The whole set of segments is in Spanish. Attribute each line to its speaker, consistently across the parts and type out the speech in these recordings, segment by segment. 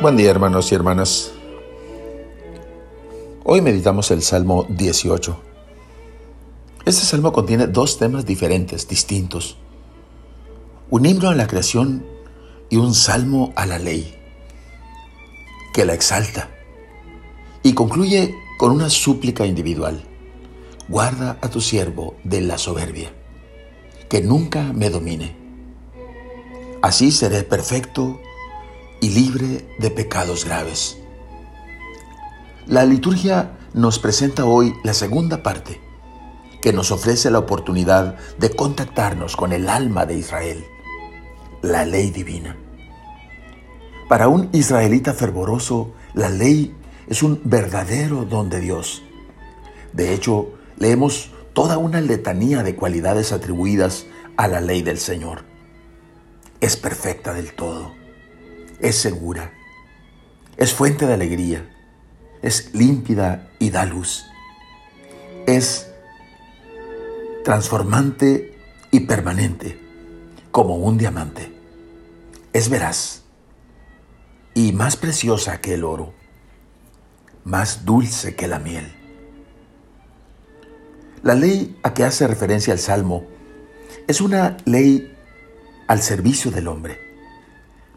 Speaker 1: Buen día hermanos y hermanas. Hoy meditamos el Salmo 18. Este salmo contiene dos temas diferentes, distintos. Un himno a la creación y un salmo a la ley, que la exalta y concluye con una súplica individual. Guarda a tu siervo de la soberbia, que nunca me domine. Así seré perfecto y libre de pecados graves. La liturgia nos presenta hoy la segunda parte, que nos ofrece la oportunidad de contactarnos con el alma de Israel, la ley divina. Para un israelita fervoroso, la ley es un verdadero don de Dios. De hecho, leemos toda una letanía de cualidades atribuidas a la ley del Señor. Es perfecta del todo es segura, es fuente de alegría, es límpida y da luz, es transformante y permanente como un diamante, es veraz y más preciosa que el oro, más dulce que la miel. La ley a que hace referencia el Salmo es una ley al servicio del hombre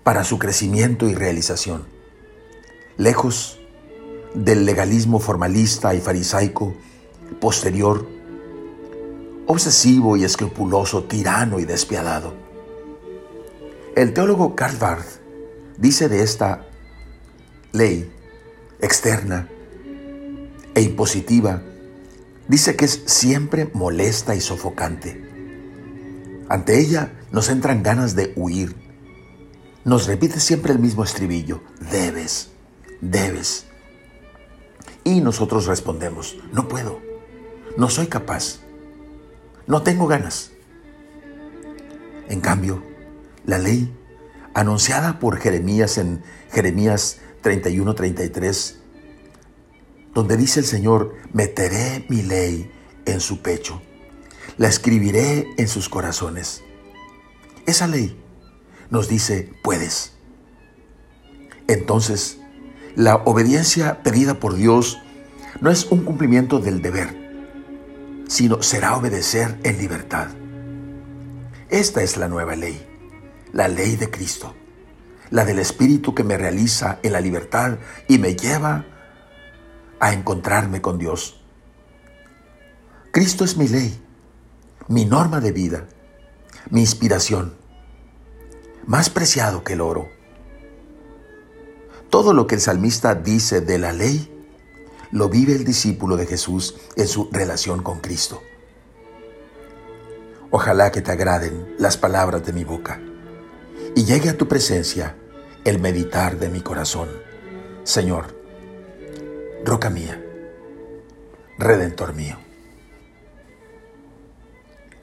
Speaker 1: para su crecimiento y realización. Lejos del legalismo formalista y farisaico posterior, obsesivo y escrupuloso, tirano y despiadado. El teólogo Karl Barth dice de esta ley externa e impositiva, dice que es siempre molesta y sofocante. Ante ella nos entran ganas de huir, nos repite siempre el mismo estribillo, debes, debes. Y nosotros respondemos, no puedo, no soy capaz, no tengo ganas. En cambio, la ley anunciada por Jeremías en Jeremías 31-33, donde dice el Señor, meteré mi ley en su pecho, la escribiré en sus corazones. Esa ley nos dice, puedes. Entonces, la obediencia pedida por Dios no es un cumplimiento del deber, sino será obedecer en libertad. Esta es la nueva ley, la ley de Cristo, la del Espíritu que me realiza en la libertad y me lleva a encontrarme con Dios. Cristo es mi ley, mi norma de vida, mi inspiración más preciado que el oro. Todo lo que el salmista dice de la ley, lo vive el discípulo de Jesús en su relación con Cristo. Ojalá que te agraden las palabras de mi boca y llegue a tu presencia el meditar de mi corazón. Señor, roca mía, redentor mío.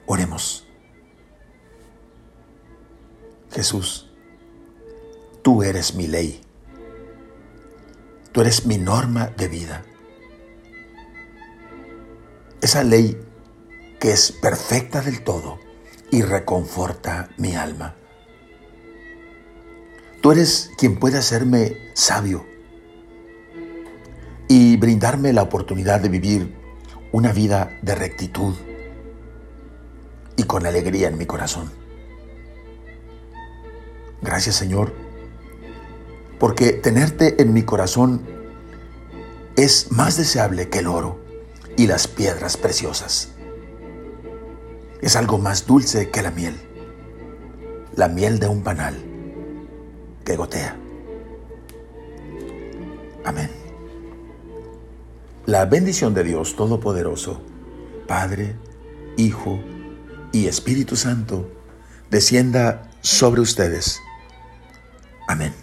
Speaker 1: Oremos. Jesús, tú eres mi ley. Tú eres mi norma de vida. Esa ley que es perfecta del todo y reconforta mi alma. Tú eres quien puede hacerme sabio y brindarme la oportunidad de vivir una vida de rectitud y con alegría en mi corazón. Gracias Señor, porque tenerte en mi corazón es más deseable que el oro y las piedras preciosas. Es algo más dulce que la miel, la miel de un panal que gotea. Amén. La bendición de Dios Todopoderoso, Padre, Hijo y Espíritu Santo, descienda sobre ustedes Amén.